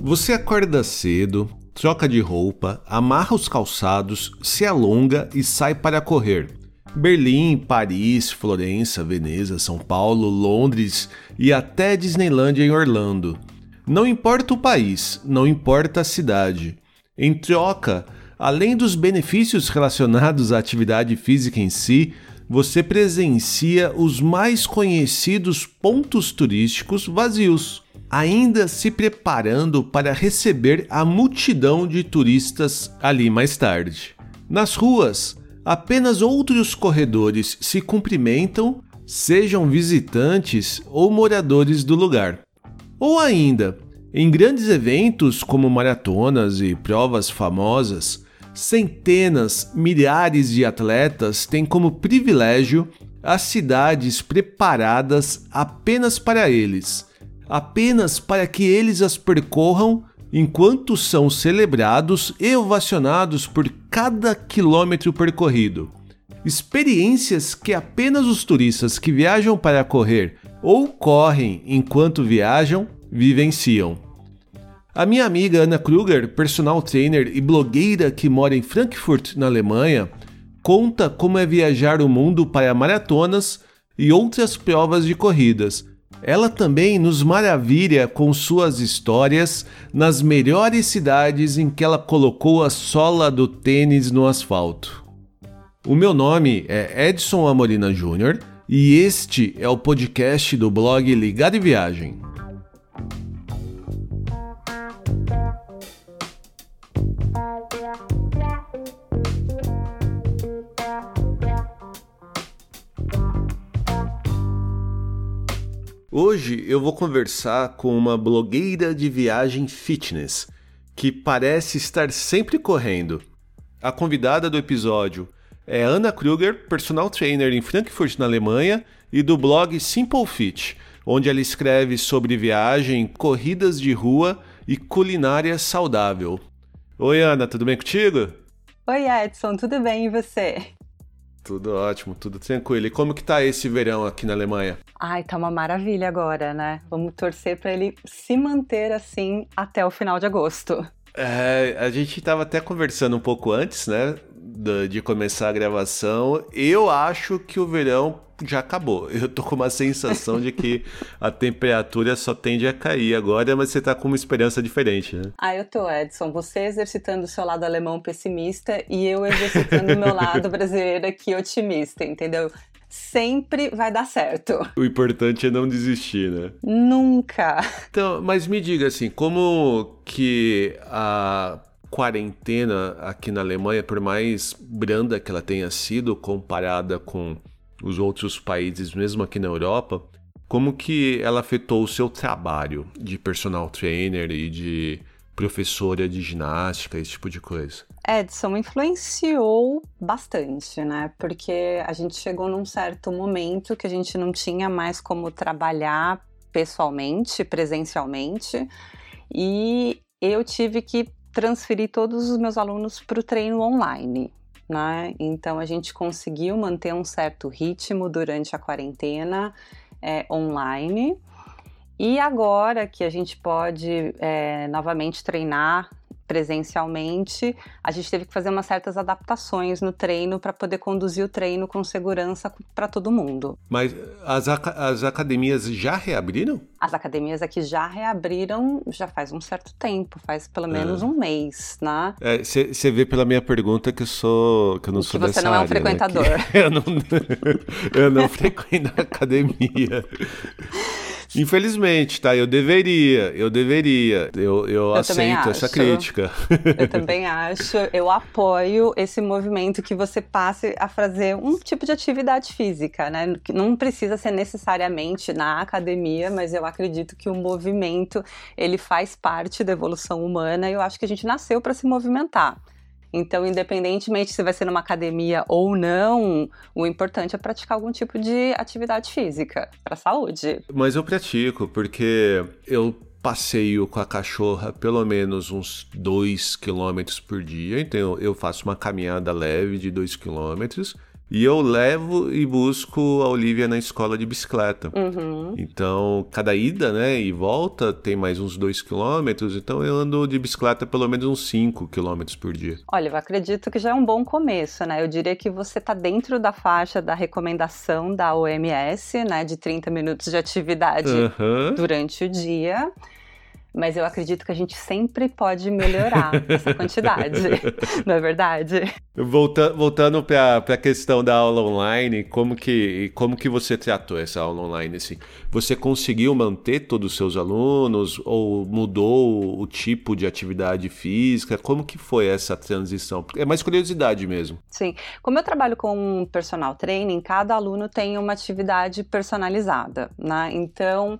Você acorda cedo, troca de roupa, amarra os calçados, se alonga e sai para correr. Berlim, Paris, Florença, Veneza, São Paulo, Londres e até Disneylandia em Orlando. Não importa o país, não importa a cidade. Em troca, além dos benefícios relacionados à atividade física em si, você presencia os mais conhecidos pontos turísticos vazios, ainda se preparando para receber a multidão de turistas ali mais tarde. Nas ruas, apenas outros corredores se cumprimentam, sejam visitantes ou moradores do lugar. Ou ainda, em grandes eventos como maratonas e provas famosas, centenas, milhares de atletas têm como privilégio as cidades preparadas apenas para eles, apenas para que eles as percorram enquanto são celebrados e ovacionados por cada quilômetro percorrido. Experiências que apenas os turistas que viajam para correr ou correm enquanto viajam vivenciam. A minha amiga Ana Kruger, personal trainer e blogueira que mora em Frankfurt, na Alemanha, conta como é viajar o mundo para maratonas e outras provas de corridas. Ela também nos maravilha com suas histórias nas melhores cidades em que ela colocou a sola do tênis no asfalto. O meu nome é Edson Amorina Júnior e este é o podcast do blog Ligado em Viagem. Hoje eu vou conversar com uma blogueira de viagem fitness que parece estar sempre correndo. A convidada do episódio é Ana Kruger, personal trainer em Frankfurt, na Alemanha, e do blog Simple Fit, onde ela escreve sobre viagem, corridas de rua e culinária saudável. Oi, Ana, tudo bem contigo? Oi, Edson, tudo bem e você? Tudo ótimo, tudo tranquilo. E como que tá esse verão aqui na Alemanha? Ai, tá uma maravilha agora, né? Vamos torcer para ele se manter assim até o final de agosto. É, a gente tava até conversando um pouco antes, né? De, de começar a gravação. Eu acho que o verão já acabou. Eu tô com uma sensação de que a temperatura só tende a cair agora, mas você tá com uma esperança diferente, né? Ah, eu tô, Edson. Você exercitando o seu lado alemão pessimista e eu exercitando o meu lado brasileiro aqui otimista, entendeu? Sempre vai dar certo. O importante é não desistir, né? Nunca. Então, mas me diga assim, como que a quarentena aqui na Alemanha, por mais branda que ela tenha sido comparada com os outros países, mesmo aqui na Europa, como que ela afetou o seu trabalho de personal trainer e de professora de ginástica, esse tipo de coisa? Edson influenciou bastante, né? Porque a gente chegou num certo momento que a gente não tinha mais como trabalhar pessoalmente, presencialmente, e eu tive que transferir todos os meus alunos para o treino online né? Então a gente conseguiu manter um certo ritmo durante a quarentena é, online. E agora que a gente pode é, novamente treinar presencialmente, a gente teve que fazer umas certas adaptações no treino para poder conduzir o treino com segurança para todo mundo. Mas as, as academias já reabriram? As academias aqui já reabriram já faz um certo tempo, faz pelo menos é. um mês, né? Você é, vê pela minha pergunta que eu sou que eu não que sou você dessa não é um área, frequentador. Né? Eu não, eu não frequento a academia. Infelizmente, tá? Eu deveria, eu deveria. Eu, eu, eu aceito essa crítica. Eu também acho. Eu apoio esse movimento que você passe a fazer um tipo de atividade física, né? Que não precisa ser necessariamente na academia, mas eu acredito que o movimento ele faz parte da evolução humana e eu acho que a gente nasceu para se movimentar. Então, independentemente se vai ser numa academia ou não, o importante é praticar algum tipo de atividade física para saúde. Mas eu pratico, porque eu passeio com a cachorra pelo menos uns 2 km por dia. Então, eu faço uma caminhada leve de 2 km. E eu levo e busco a Olivia na escola de bicicleta. Uhum. Então, cada ida, né, e volta tem mais uns 2 quilômetros. Então, eu ando de bicicleta pelo menos uns 5 quilômetros por dia. Olha, eu acredito que já é um bom começo, né? Eu diria que você está dentro da faixa da recomendação da OMS, né, de 30 minutos de atividade Uhum. durante o dia. Mas eu acredito que a gente sempre pode melhorar essa quantidade, não é verdade? Volta, voltando para a questão da aula online, como que, como que você tratou essa aula online? Assim? Você conseguiu manter todos os seus alunos ou mudou o tipo de atividade física? Como que foi essa transição? É mais curiosidade mesmo. Sim. Como eu trabalho com personal training, cada aluno tem uma atividade personalizada, né? Então,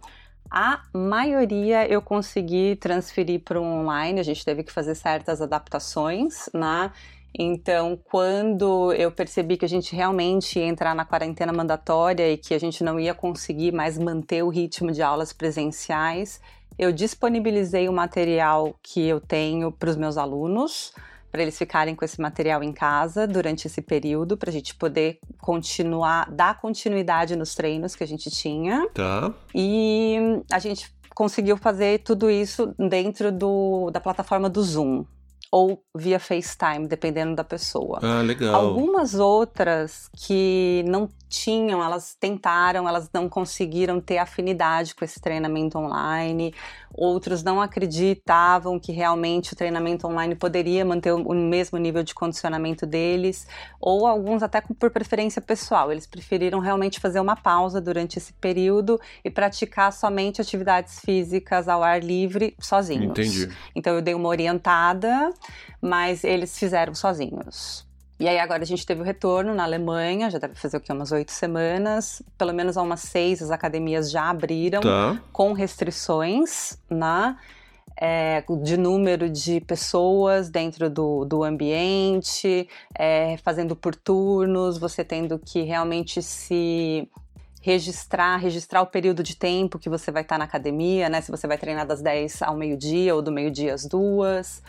a maioria eu consegui transferir para o online, a gente teve que fazer certas adaptações, né? Então, quando eu percebi que a gente realmente ia entrar na quarentena mandatória e que a gente não ia conseguir mais manter o ritmo de aulas presenciais, eu disponibilizei o material que eu tenho para os meus alunos, para eles ficarem com esse material em casa durante esse período, para a gente poder continuar, dar continuidade nos treinos que a gente tinha. Tá. E a gente conseguiu fazer tudo isso dentro do, da plataforma do Zoom ou via FaceTime, dependendo da pessoa. Ah, legal. Algumas outras que não tinham, elas tentaram, elas não conseguiram ter afinidade com esse treinamento online. Outros não acreditavam que realmente o treinamento online poderia manter o mesmo nível de condicionamento deles, ou alguns até por preferência pessoal. Eles preferiram realmente fazer uma pausa durante esse período e praticar somente atividades físicas ao ar livre sozinhos. Entendi. Então eu dei uma orientada, mas eles fizeram sozinhos. E aí agora a gente teve o retorno na Alemanha, já deve fazer o quê? Umas oito semanas. Pelo menos há umas seis as academias já abriram Tá. com restrições, né? É, de número de pessoas dentro do, do ambiente, é, fazendo por turnos, você tendo que realmente se registrar, registrar o período de tempo que você vai estar na academia, né? Se você vai treinar das 10 ao meio-dia ou do meio-dia às duas.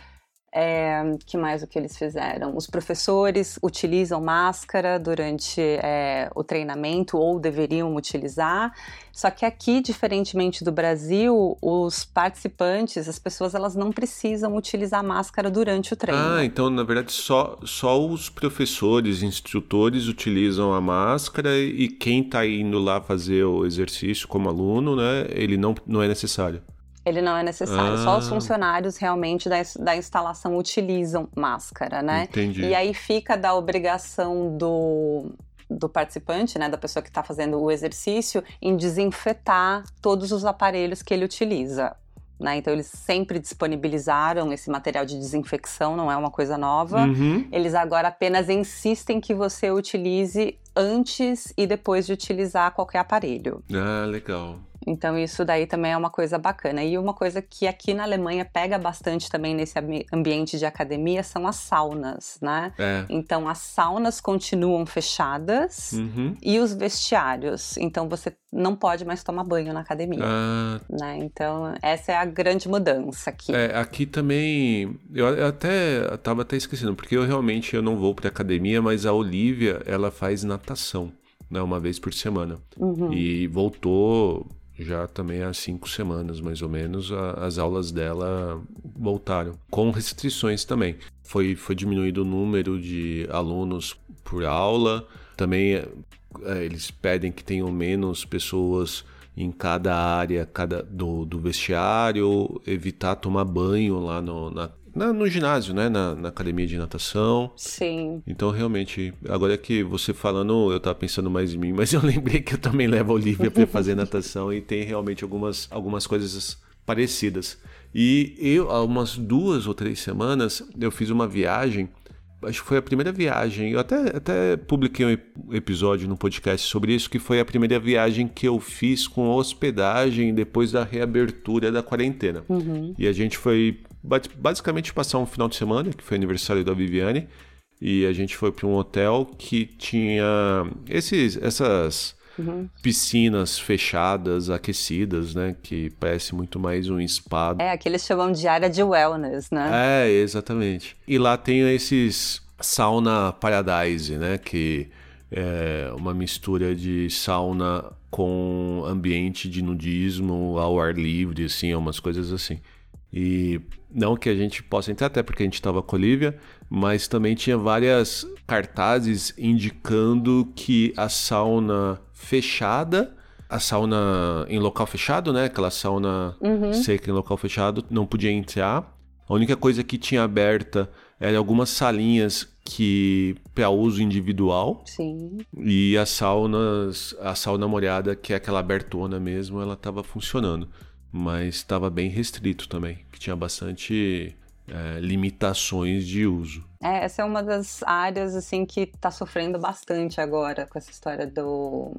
É, que mais o que eles fizeram? Os professores utilizam máscara durante é, o treinamento ou deveriam utilizar. Só que aqui, diferentemente do Brasil, os participantes, as pessoas, elas não precisam utilizar máscara durante o treino. Ah, então na verdade só, só os professores, instrutores utilizam a máscara e quem tá indo lá fazer o exercício como aluno, né, ele não, não é necessário. Ele não é necessário, Ah. só os funcionários realmente da, da instalação utilizam máscara, né? Entendi. E aí fica da obrigação do, do participante, né, da pessoa que está fazendo o exercício, em desinfetar todos os aparelhos que ele utiliza. Né? Então, eles sempre disponibilizaram esse material de desinfecção, não é uma coisa nova. Uhum. Eles agora apenas insistem que você utilize antes e depois de utilizar qualquer aparelho. Ah, legal. Então, isso daí também é uma coisa bacana. E uma coisa que aqui na Alemanha pega bastante também nesse ambi- ambiente de academia são as saunas, né? É. Então, as saunas continuam fechadas Uhum. e os vestiários. Então, você não pode mais tomar banho na academia. Ah, Né? Então, essa é a grande mudança aqui. É, aqui também, eu eu até eu tava até esquecendo, porque eu realmente eu não vou pra academia, mas a Olivia, ela faz natação, né, uma vez por semana. Uhum. E voltou já também há cinco semanas, mais ou menos, a- as aulas dela voltaram, com restrições também. Foi, foi diminuído o número de alunos por aula, também é, eles pedem que tenham menos pessoas em cada área cada, do, do vestiário, evitar tomar banho lá no, na, na- no ginásio, né? Na, na academia de natação. Sim. Então, realmente, agora que você falando, eu tava pensando mais em mim, mas eu lembrei que eu também levo a Olivia para fazer natação e tem realmente algumas, algumas coisas parecidas. E eu, há umas duas ou três semanas, eu fiz uma viagem, acho que foi a primeira viagem, eu até, até publiquei um ep- episódio no podcast sobre isso, que foi a primeira viagem que eu fiz com hospedagem depois da reabertura da quarentena. E a gente foi basicamente passar um final de semana, que foi aniversário da Viviane, e a gente foi para um hotel que tinha esses, essas piscinas fechadas, aquecidas, né? Que parece muito mais um spa. É, aqui eles chamam de área de wellness, né? É, exatamente. E lá tem esses sauna paradise, né? Que é, uma mistura de sauna com ambiente de nudismo ao ar livre, assim, umas coisas assim. E não que a gente possa entrar, até porque a gente estava com a Olivia, mas também tinha várias cartazes indicando que a sauna fechada, a sauna em local fechado, né? Aquela sauna uhum. seca em local fechado, não podia entrar. A única coisa que tinha aberta eram algumas salinhas que para uso individual. Sim. E as saunas, a sauna molhada, que é aquela abertona mesmo, ela estava funcionando mas estava bem restrito também, que tinha bastante é, limitações de uso. É, essa é uma das áreas assim que está sofrendo bastante agora com essa história do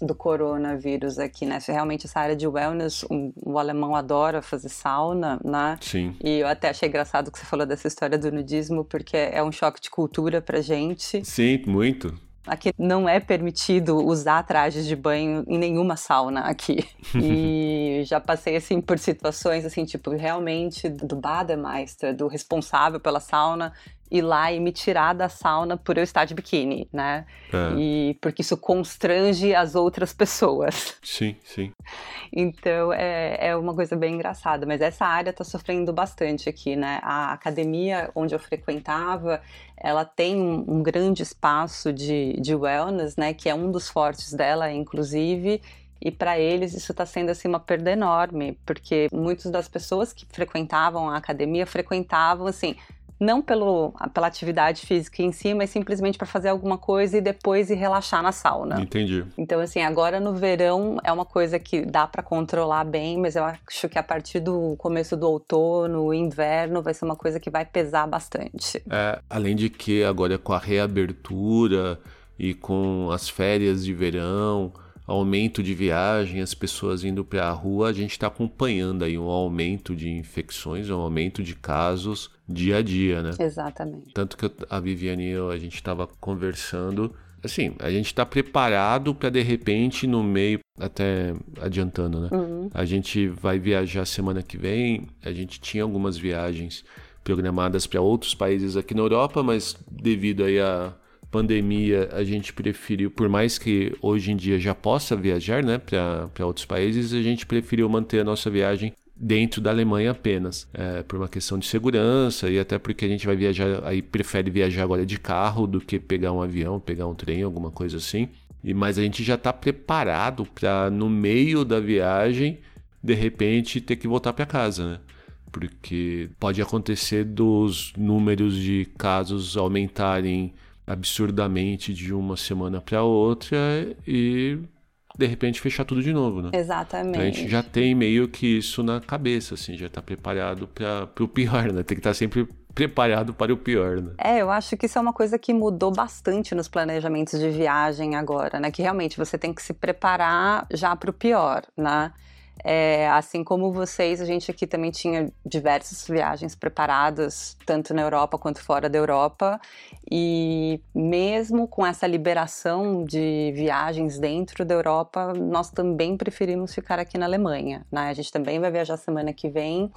do coronavírus aqui, né? Realmente essa área de wellness, o, o, alemão adora fazer sauna, né? Sim. E eu até achei engraçado que você falou dessa história do nudismo, porque é um choque de cultura pra gente. Sim, muito. Aqui não é permitido usar trajes de banho em nenhuma sauna aqui. E já passei assim por situações assim, tipo, realmente do Bademeister, do responsável pela sauna, ir lá e me tirar da sauna por eu estar de biquíni, né? É. E porque isso constrange as outras pessoas. Sim, sim. Então é, é uma coisa bem engraçada, mas essa área está sofrendo bastante aqui, né? A academia onde eu frequentava, ela tem um, um grande espaço de, de wellness, né? Que é um dos fortes dela, inclusive. E para eles isso está sendo assim uma perda enorme, porque muitas das pessoas que frequentavam a academia frequentavam assim não pelo, pela atividade física em si, mas simplesmente para fazer alguma coisa e depois ir relaxar na sauna. Entendi. Então, assim, agora no verão é uma coisa que dá para controlar bem, mas eu acho que a partir do começo do outono, inverno, vai ser uma coisa que vai pesar bastante. É, além de que agora com a reabertura e com as férias de verão, aumento de viagem, as pessoas indo para a rua, a gente está acompanhando aí um aumento de infecções, um aumento de casos dia a dia, né? Exatamente. Tanto que a Viviane e eu, a gente estava conversando, assim, a gente está preparado para de repente no meio, até adiantando, né? Uhum. A gente vai viajar semana que vem, a gente tinha algumas viagens programadas para outros países aqui na Europa, mas devido aí a pandemia, a gente preferiu, por mais que hoje em dia já possa viajar né, para outros países, a gente preferiu manter a nossa viagem dentro da Alemanha apenas, é, por uma questão de segurança e até porque a gente vai viajar, aí prefere viajar agora de carro do que pegar um avião, pegar um trem, alguma coisa assim. E mas a gente já está preparado para no meio da viagem, de repente ter que voltar para casa, né? Porque pode acontecer dos números de casos aumentarem absurdamente de uma semana para outra e de repente fechar tudo de novo, né? Exatamente. Então, a gente já tem meio que isso na cabeça, assim, já está preparado para o pior, né? Tem que estar tá sempre preparado para o pior, né? É, eu acho que isso é uma coisa que mudou bastante nos planejamentos de viagem agora, né? Que realmente você tem que se preparar já para o pior, né? É, assim como vocês, a gente aqui também tinha diversas viagens preparadas, tanto na Europa quanto fora da Europa. E mesmo com essa liberação de viagens dentro da Europa, nós também preferimos ficar aqui na Alemanha. Né? A gente também vai viajar semana que vem.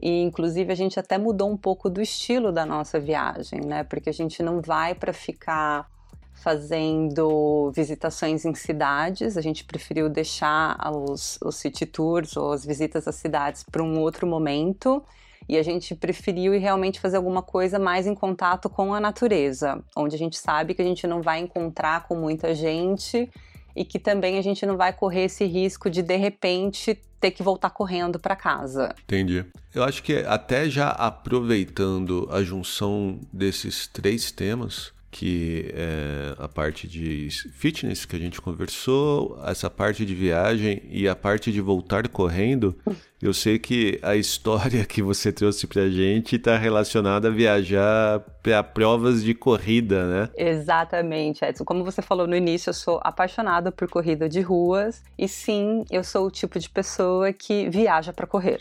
E inclusive a gente até mudou um pouco do estilo da nossa viagem, né? Porque a gente não vai para ficar fazendo visitações em cidades. A gente preferiu deixar os, os city tours ou as visitas às cidades para um outro momento. E a gente preferiu ir realmente fazer alguma coisa mais em contato com a natureza, onde a gente sabe que a gente não vai encontrar com muita gente e que também a gente não vai correr esse risco de de repente ter que voltar correndo para casa. Entendi. Eu acho que até já aproveitando a junção desses três temas, que é a parte de fitness que a gente conversou, essa parte de viagem e a parte de voltar correndo, eu sei que a história que você trouxe pra gente está relacionada a viajar para provas de corrida, né? Exatamente, Edson. Como você falou no início, eu sou apaixonada por corrida de ruas e sim, eu sou o tipo de pessoa que viaja para correr.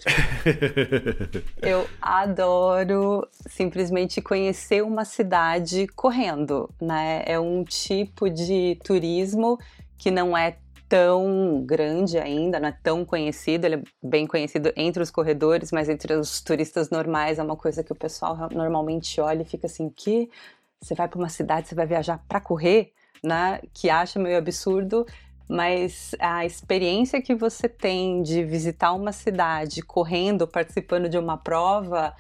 eu adoro simplesmente conhecer uma cidade correndo, né? É um tipo de turismo que não é tão grande ainda, não é tão conhecido, ele é bem conhecido entre os corredores, mas entre os turistas normais é uma coisa que o pessoal normalmente olha e fica assim, que você vai para uma cidade, você vai viajar para correr? né, que acha meio absurdo, mas a experiência que você tem de visitar uma cidade correndo, participando de uma prova,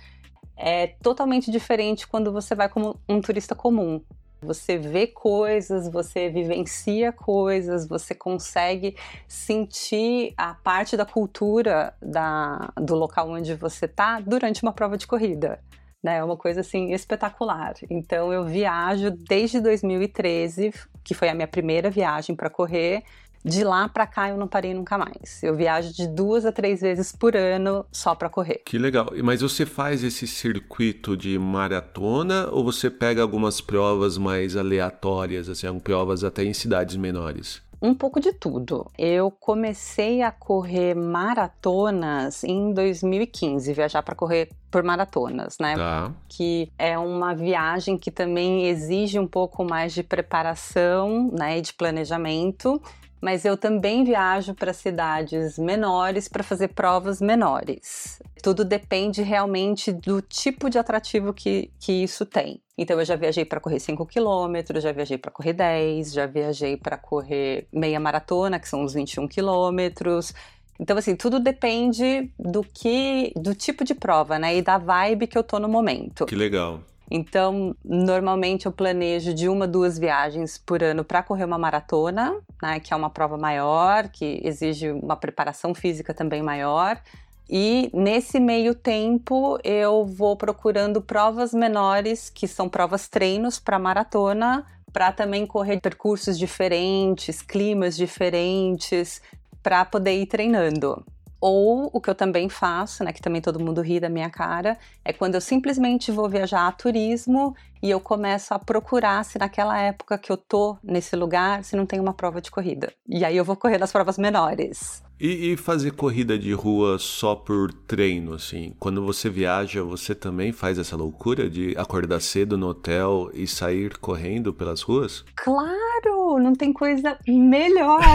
é totalmente diferente quando você vai como um turista comum. Você vê coisas, você vivencia coisas, você consegue sentir a parte da cultura da, do local onde você está durante uma prova de corrida. Né? É uma coisa assim espetacular. Então eu viajo desde 2013, que foi a minha primeira viagem para correr, de lá para cá eu não parei nunca mais. Eu viajo de duas a três vezes por ano só para correr. Que legal. Mas você faz esse circuito de maratona ou você pega algumas provas mais aleatórias, assim, provas até em cidades menores? Um pouco de tudo. Eu comecei a correr maratonas em 2015, viajar para correr por maratonas, né? Tá. Que é uma viagem que também exige um pouco mais de preparação, né, e de planejamento mas eu também viajo para cidades menores para fazer provas menores. Tudo depende realmente do tipo de atrativo que, que isso tem. Então, eu já viajei para correr 5 quilômetros, já viajei para correr 10, já viajei para correr meia maratona, que são uns 21 quilômetros. Então, assim, tudo depende do que, do tipo de prova, né? E da vibe que eu tô no momento. Que legal. Então, normalmente eu planejo de uma, duas viagens por ano para correr uma maratona, né, que é uma prova maior, que exige uma preparação física também maior. E nesse meio tempo eu vou procurando provas menores, que são provas treinos para maratona, para também correr percursos diferentes, climas diferentes, para poder ir treinando. Ou o que eu também faço, né, que também todo mundo ri da minha cara, é quando eu simplesmente vou viajar a turismo e eu começo a procurar se naquela época que eu tô nesse lugar, se não tem uma prova de corrida. E aí eu vou correr nas provas menores. E, e, fazer corrida de rua só por treino, assim? Quando você viaja, você também faz essa loucura de acordar cedo no hotel e sair correndo pelas ruas? Claro! Não tem coisa melhor!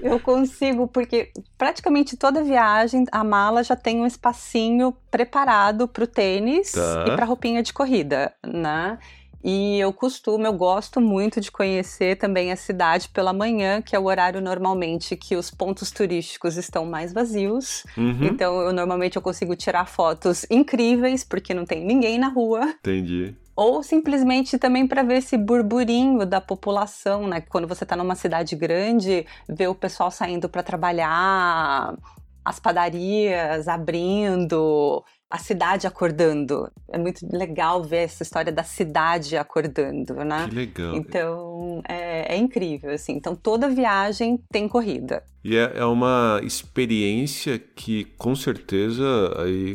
Eu consigo, porque praticamente toda viagem, a mala já tem um espacinho preparado para o tênis tá. e para roupinha de corrida, né? E eu costumo, eu gosto muito de conhecer também a cidade pela manhã, que é o horário normalmente que os pontos turísticos estão mais vazios. Uhum. Então, eu normalmente eu consigo tirar fotos incríveis, porque não tem ninguém na rua. Entendi ou simplesmente também para ver esse burburinho da população, né? Quando você está numa cidade grande, ver o pessoal saindo para trabalhar, as padarias abrindo, a cidade acordando. É muito legal ver essa história da cidade acordando, né? Que legal. Então, é, é incrível, assim. Então, toda viagem tem corrida. E é, é uma experiência que, com certeza,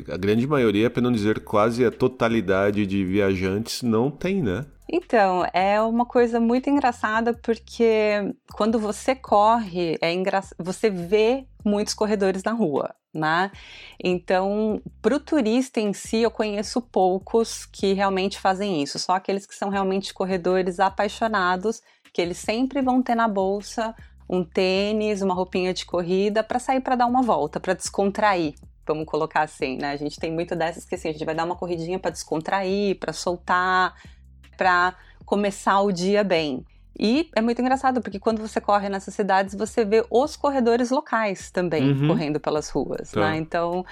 a grande maioria, para não dizer quase a totalidade de viajantes, não tem, né? Então, é uma coisa muito engraçada porque quando você corre, é engra... você vê muitos corredores na rua, né? Então, para o turista em si, eu conheço poucos que realmente fazem isso, só aqueles que são realmente corredores apaixonados, que eles sempre vão ter na bolsa um tênis, uma roupinha de corrida para sair para dar uma volta, para descontrair. Vamos colocar assim, né? A gente tem muito dessas que assim, a gente vai dar uma corridinha para descontrair, para soltar, para começar o dia bem. E é muito engraçado, porque quando você corre nessas cidades, você vê os corredores locais também uhum. correndo pelas ruas, tá. né? Então,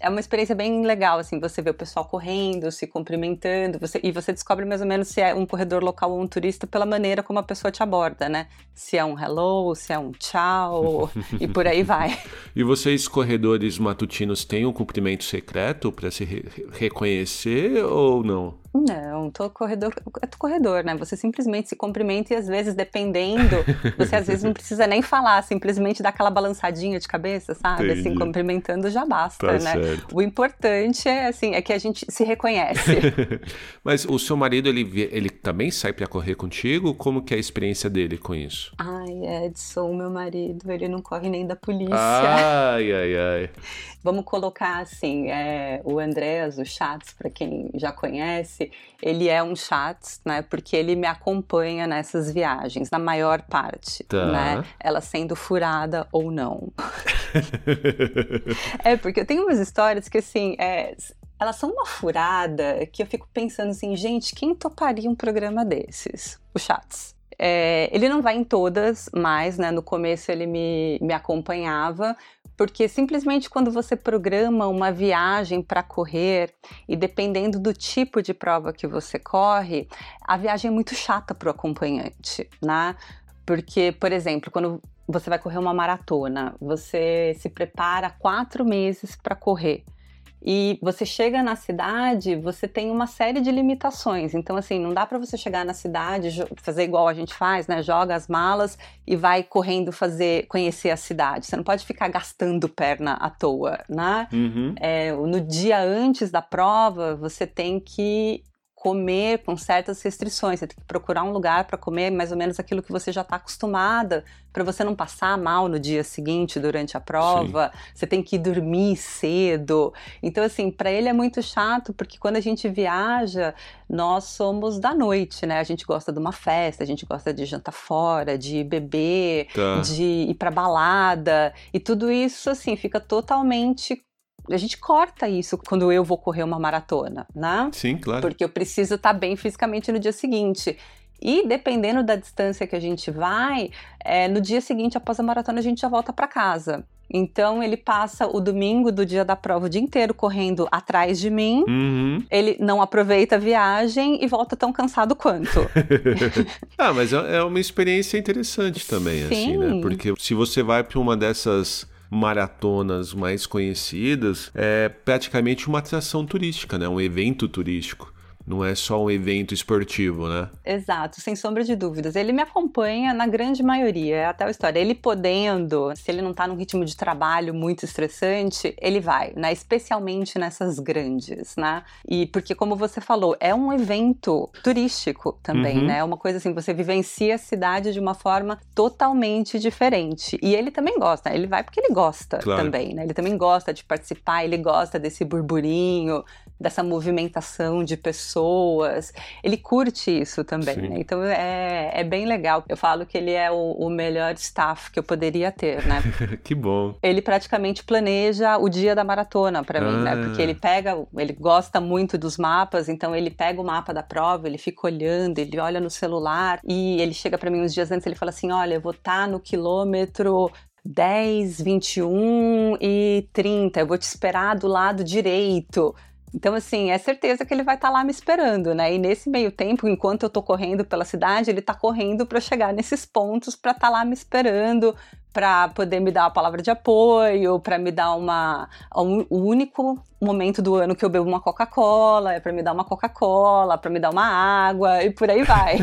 é uma experiência bem legal, assim, você vê o pessoal correndo, se cumprimentando, você, e você descobre mais ou menos se é um corredor local ou um turista pela maneira como a pessoa te aborda, né? Se é um hello, se é um tchau, e por aí vai. E vocês, corredores matutinos, têm um cumprimento secreto para se re reconhecer ou não? Não, todo corredor é corredor, né? Você simplesmente se cumprimenta e às vezes, dependendo, você às vezes não precisa nem falar, simplesmente dá aquela balançadinha de cabeça, sabe? Assim, Entendi. Assim, cumprimentando já basta, tá né? Certo. O importante é assim, é que a gente se reconhece. Mas o seu marido, ele, ele também sai para correr contigo? Como que é a experiência dele com isso? Ai, Edson, meu marido, ele não corre nem da polícia. Ai, ai, ai. Vamos colocar assim, é, o Andréas, o Chats, para quem já conhece, ele é um Chats, né? Porque ele me acompanha nessas viagens, na maior parte, tá. né? Ela sendo furada ou não. é, porque eu tenho umas histórias que, assim, é, elas são uma furada que eu fico pensando assim, gente, quem toparia um programa desses? O Chats. É, ele não vai em todas mais, né? No começo ele me, me acompanhava, porque simplesmente quando você programa uma viagem para correr e dependendo do tipo de prova que você corre, a viagem é muito chata para o acompanhante, né? Porque, por exemplo, quando você vai correr uma maratona, você se prepara quatro meses para correr e você chega na cidade, você tem uma série de limitações. Então, assim, não dá para você chegar na cidade, fazer igual a gente faz, né? Joga as malas e vai correndo fazer, conhecer a cidade. Você não pode ficar gastando perna à toa, né? Uhum. É, no dia antes da prova, você tem que comer com certas restrições. Você tem que procurar um lugar para comer mais ou menos aquilo que você já está acostumada, para você não passar mal no dia seguinte durante a prova. Sim. Você tem que dormir cedo. Então, assim, para ele é muito chato, porque quando a gente viaja, nós somos da noite, né? A gente gosta de uma festa, a gente gosta de jantar fora, de beber, tá. de ir para balada. E tudo isso, assim, fica totalmente a gente corta isso quando eu vou correr uma maratona, né? Sim, claro. Porque eu preciso estar tá bem fisicamente no dia seguinte. E dependendo da distância que a gente vai, é, no dia seguinte, após a maratona, a gente já volta para casa. Então ele passa o domingo do dia da prova o dia inteiro correndo atrás de mim. Uhum. Ele não aproveita a viagem e volta tão cansado quanto. ah, mas é, é uma experiência interessante também, Sim. assim, né? Porque se você vai para uma dessas maratonas mais conhecidas, é praticamente uma atração turística, né? Um evento turístico. Não é só um evento esportivo, né? Exato, sem sombra de dúvidas. Ele me acompanha na grande maioria, é até a história. Ele podendo, se ele não tá num ritmo de trabalho muito estressante, ele vai, né? Especialmente nessas grandes, né? E porque, como você falou, é um evento turístico também, uhum. né? É uma coisa assim, você vivencia a cidade de uma forma totalmente diferente. E ele também gosta, ele vai porque ele gosta claro. também, né? Ele também gosta de participar, ele gosta desse burburinho, dessa movimentação de pessoas. Ele curte isso também, né? Então é, é bem legal. Eu falo que ele é o, o melhor staff que eu poderia ter, né? que bom. Ele praticamente planeja o dia da maratona para mim, né? Porque ele ah. pega, ele gosta muito dos mapas, então ele pega o mapa da prova, ele fica olhando, ele olha no celular e ele chega para mim uns dias antes, ele fala assim: "Olha, eu vou estar tá no quilômetro 10, 21 e 30. Eu vou te esperar do lado direito. Então, assim, é certeza que ele vai estar tá lá me esperando, né? E nesse meio tempo, enquanto eu tô correndo pela cidade, ele tá correndo para chegar nesses pontos para estar tá lá me esperando, para poder me dar uma palavra de apoio, para me dar uma. O único momento do ano que eu bebo uma Coca-Cola, é para me dar uma Coca-Cola, para me dar uma água e por aí vai.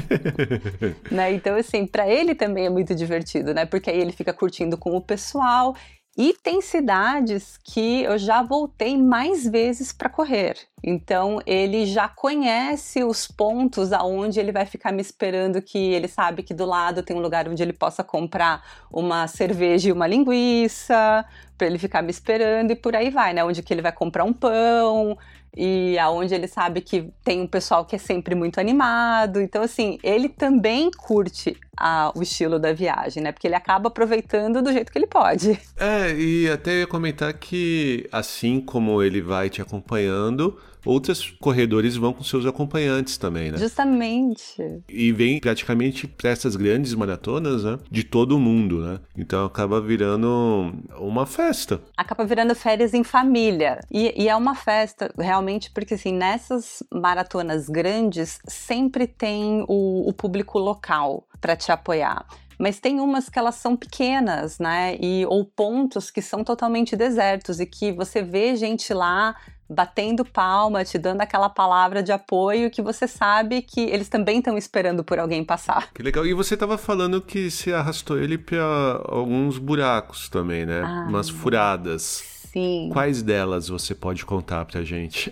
né? Então, assim, para ele também é muito divertido, né? Porque aí ele fica curtindo com o pessoal e tem cidades que eu já voltei mais vezes para correr. Então ele já conhece os pontos aonde ele vai ficar me esperando que ele sabe que do lado tem um lugar onde ele possa comprar uma cerveja e uma linguiça, para ele ficar me esperando e por aí vai, né? Onde que ele vai comprar um pão, e aonde ele sabe que tem um pessoal que é sempre muito animado. Então, assim, ele também curte a, o estilo da viagem, né? Porque ele acaba aproveitando do jeito que ele pode. É, e até ia comentar que assim como ele vai te acompanhando, outros corredores vão com seus acompanhantes também, né? Justamente. E vem praticamente para essas grandes maratonas, né? De todo mundo, né? Então acaba virando uma festa. Acaba virando férias em família. E, e é uma festa, realmente, porque assim, nessas maratonas grandes, sempre tem o, o público local para te apoiar mas tem umas que elas são pequenas, né? E ou pontos que são totalmente desertos e que você vê gente lá batendo palma, te dando aquela palavra de apoio que você sabe que eles também estão esperando por alguém passar. Que legal. E você estava falando que se arrastou ele para alguns buracos também, né? Ah, Umas furadas. Sim. Quais delas você pode contar pra gente?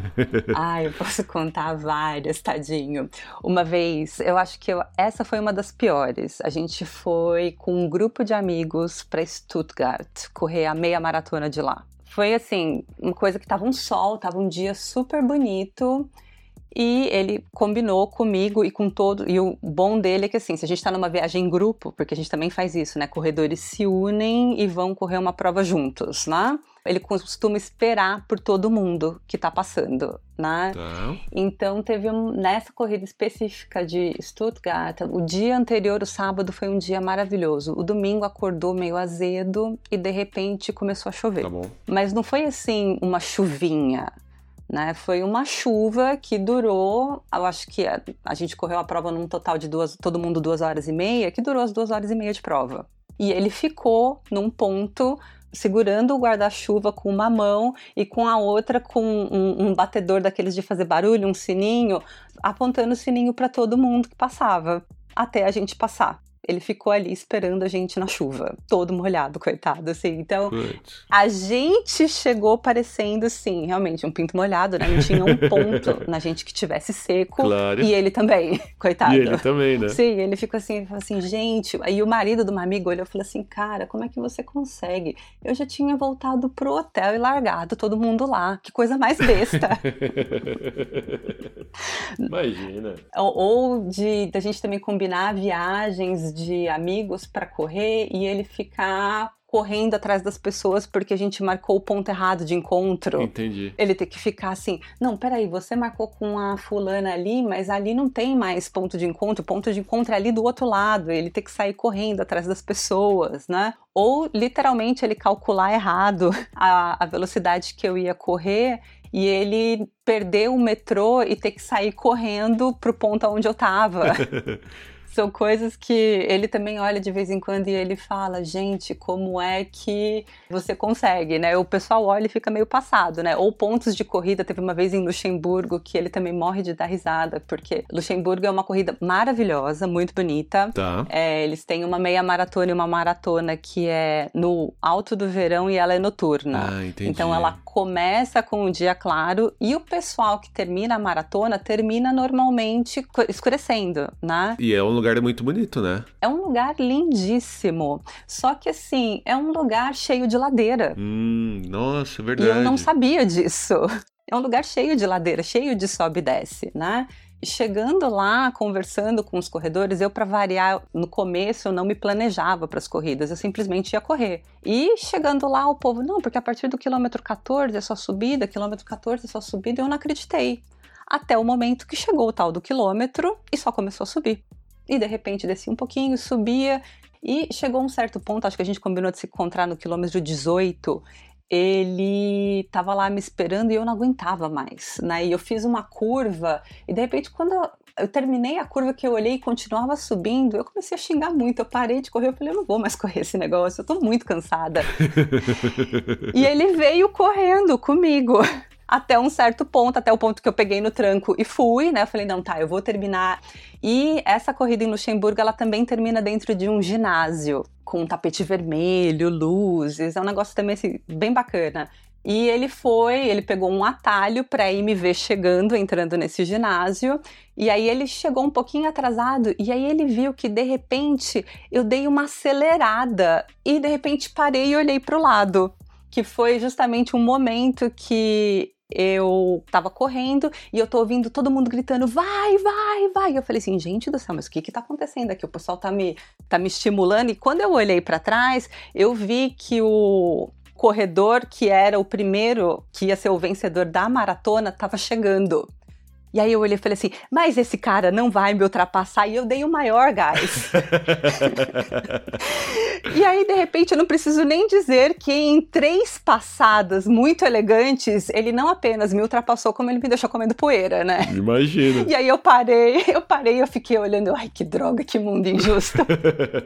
ah, eu posso contar várias, tadinho. Uma vez, eu acho que eu, essa foi uma das piores. A gente foi com um grupo de amigos para Stuttgart correr a meia maratona de lá foi assim, uma coisa que tava um sol, tava um dia super bonito. E ele combinou comigo e com todo. E o bom dele é que, assim, se a gente está numa viagem em grupo, porque a gente também faz isso, né? Corredores se unem e vão correr uma prova juntos, né? Ele costuma esperar por todo mundo que está passando, né? Tá. Então teve um, nessa corrida específica de Stuttgart, o dia anterior, o sábado, foi um dia maravilhoso. O domingo acordou meio azedo e de repente começou a chover. Tá Mas não foi assim uma chuvinha. Né? Foi uma chuva que durou, eu acho que a, a gente correu a prova num total de duas, todo mundo duas horas e meia, que durou as duas horas e meia de prova. E ele ficou num ponto segurando o guarda-chuva com uma mão e com a outra com um, um, batedor daqueles de fazer barulho, um sininho, apontando o sininho para todo mundo que passava, até a gente passar ele ficou ali esperando a gente na chuva, todo molhado, coitado, assim. Então, Putz. a gente chegou parecendo, assim, realmente um pinto molhado, né? Não tinha um ponto na gente que tivesse seco. Claro. E ele também, coitado. E ele também, né? Sim, ele ficou assim, assim, gente. Aí o marido de uma amiga olhou e falou assim: cara, como é que você consegue? Eu já tinha voltado pro hotel e largado todo mundo lá. Que coisa mais besta. Imagina. Ou, ou de a gente também combinar viagens de amigos para correr e ele ficar correndo atrás das pessoas porque a gente marcou o ponto errado de encontro. Entendi. Ele tem que ficar assim, não, peraí, você marcou com a fulana ali, mas ali não tem mais ponto de encontro, o ponto de encontro é ali do outro lado, ele tem que sair correndo atrás das pessoas, né? Ou literalmente ele calcular errado a, a velocidade que eu ia correr e ele perder o metrô e ter que sair correndo pro ponto onde eu tava. São coisas que ele também olha de vez em quando e ele fala, gente, como é que você consegue, né? O pessoal olha e fica meio passado, né? Ou pontos de corrida, teve uma vez em Luxemburgo que ele também morre de dar risada, porque Luxemburgo é uma corrida maravilhosa, muito bonita. Tá. É, eles têm uma meia maratona e uma maratona que é no alto do verão e ela é noturna. Ah, entendi. Então ela começa com o dia claro e o pessoal que termina a maratona termina normalmente escurecendo, né? E é um lugar muito bonito, né? É um lugar lindíssimo. Só que assim, é um lugar cheio de ladeira. Hum, nossa, verdade. E eu não sabia disso. É um lugar cheio de ladeira, cheio de sobe e desce, né? chegando lá, conversando com os corredores, eu, para variar, no começo eu não me planejava para as corridas, eu simplesmente ia correr. E chegando lá, o povo, não, porque a partir do quilômetro 14 é só subida, quilômetro 14 é só subida, eu não acreditei. Até o momento que chegou o tal do quilômetro e só começou a subir e de repente descia um pouquinho, subia e chegou um certo ponto, acho que a gente combinou de se encontrar no quilômetro 18. Ele estava lá me esperando e eu não aguentava mais, né? E eu fiz uma curva e de repente quando eu, eu terminei a curva que eu olhei e continuava subindo, eu comecei a xingar muito. Eu parei de correr, eu falei, eu não vou mais correr esse negócio, eu tô muito cansada. e ele veio correndo comigo até um certo ponto, até o ponto que eu peguei no tranco e fui, né? Eu falei, não, tá, eu vou terminar. E essa corrida em Luxemburgo, ela também termina dentro de um ginásio, com tapete vermelho, luzes, é um negócio também assim, bem bacana. E ele foi, ele pegou um atalho para ir me ver chegando, entrando nesse ginásio. E aí ele chegou um pouquinho atrasado e aí ele viu que de repente eu dei uma acelerada e de repente parei e olhei para o lado, que foi justamente um momento que eu tava correndo e eu tô ouvindo todo mundo gritando, vai, vai, vai. E eu falei assim, gente do céu, mas o que que tá acontecendo aqui? O pessoal tá me, tá me estimulando. E quando eu olhei para trás, eu vi que o corredor que era o primeiro que ia ser o vencedor da maratona estava chegando. E aí eu olhei e falei assim, mas esse cara não vai me ultrapassar. E eu dei o maior gás. e aí, de repente, eu não preciso nem dizer que em três passadas muito elegantes, ele não apenas me ultrapassou, como ele me deixou comendo poeira, né? Imagina. E aí eu parei, eu parei, eu fiquei olhando, ai, que droga, que mundo injusto.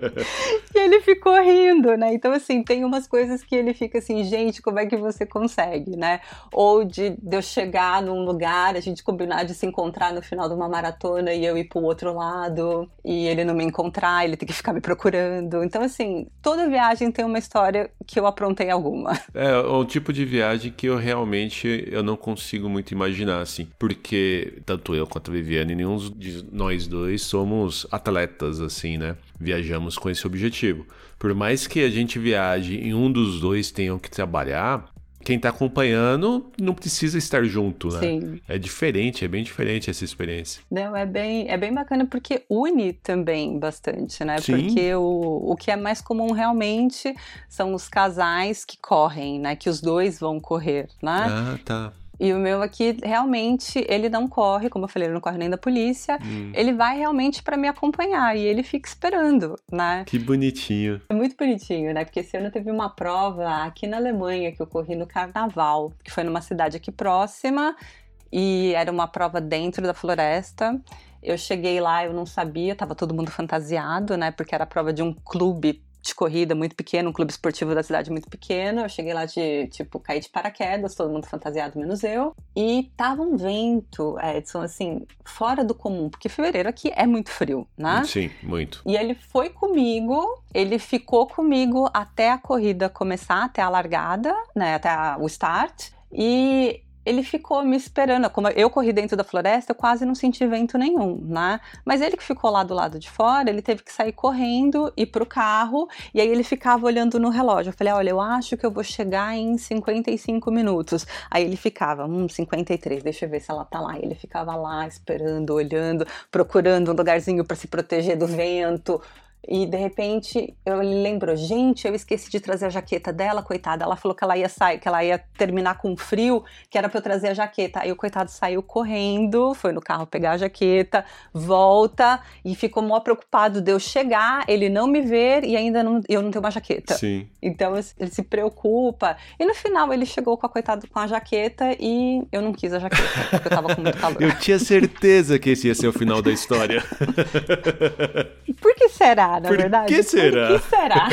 e ele ficou rindo, né? Então, assim, tem umas coisas que ele fica assim, gente, como é que você consegue, né? Ou de, de eu chegar num lugar, a gente combinar de se encontrar no final de uma maratona e eu ir pro outro lado e ele não me encontrar, ele tem que ficar me procurando. Então, assim, toda viagem tem uma história que eu aprontei alguma. É, o tipo de viagem que eu realmente eu não consigo muito imaginar, assim. Porque tanto eu quanto a Viviane, nenhum de nós dois somos atletas, assim, né? Viajamos com esse objetivo. Por mais que a gente viaje e um dos dois tenham que trabalhar, quem tá acompanhando não precisa estar junto, né? Sim. É diferente, é bem diferente essa experiência. Não, é bem, é bem bacana porque une também bastante, né? Sim. Porque o, o que é mais comum realmente são os casais que correm, né? Que os dois vão correr, né? Ah, tá. E o meu aqui, realmente, ele não corre, como eu falei, ele não corre nem da polícia. Hum, Ele vai realmente para me acompanhar e ele fica esperando, né? que bonitinho. É muito bonitinho, né? Porque esse ano teve uma prova aqui na Alemanha que eu corri no carnaval, que foi numa cidade aqui próxima e era uma prova dentro da floresta. Eu cheguei lá, eu não sabia, tava todo mundo fantasiado, né? Porque era a prova de um clube de corrida muito pequeno, um clube esportivo da cidade muito pequeno. Eu cheguei lá de, tipo, cair de paraquedas, todo mundo fantasiado, menos eu. E tava um vento, Edson, assim, fora do comum, porque fevereiro aqui é muito frio, né? Sim, muito. E ele foi comigo, ele ficou comigo até a corrida começar, até a largada, né, até a- o start. E ele ficou me esperando. Como eu corri dentro da floresta, eu quase não senti vento nenhum, né? Mas ele que ficou lá do lado de fora, ele teve que sair correndo, ir pro carro, e aí ele ficava olhando no relógio. Eu falei: olha, eu acho que eu vou chegar em 55 minutos. Aí ele ficava, hum, 53, deixa eu ver se ela tá lá. E ele ficava lá esperando, olhando, procurando um lugarzinho para se proteger do vento. E de repente eu ele lembrou, gente, eu esqueci de trazer a jaqueta dela, coitada. Ela falou que ela ia sair, que ela ia terminar com frio, que era para eu trazer a jaqueta. Aí o coitado saiu correndo, foi no carro pegar a jaqueta, volta e ficou mó preocupado de eu chegar, ele não me ver e ainda não, eu não tenho uma jaqueta. Sim. Então ele se preocupa. E no final ele chegou com a coitada com a jaqueta e eu não quis a jaqueta, porque eu tava com muito calor. Eu tinha certeza que esse ia ser o final da história. Por que será, na Por verdade? que será? Por que será?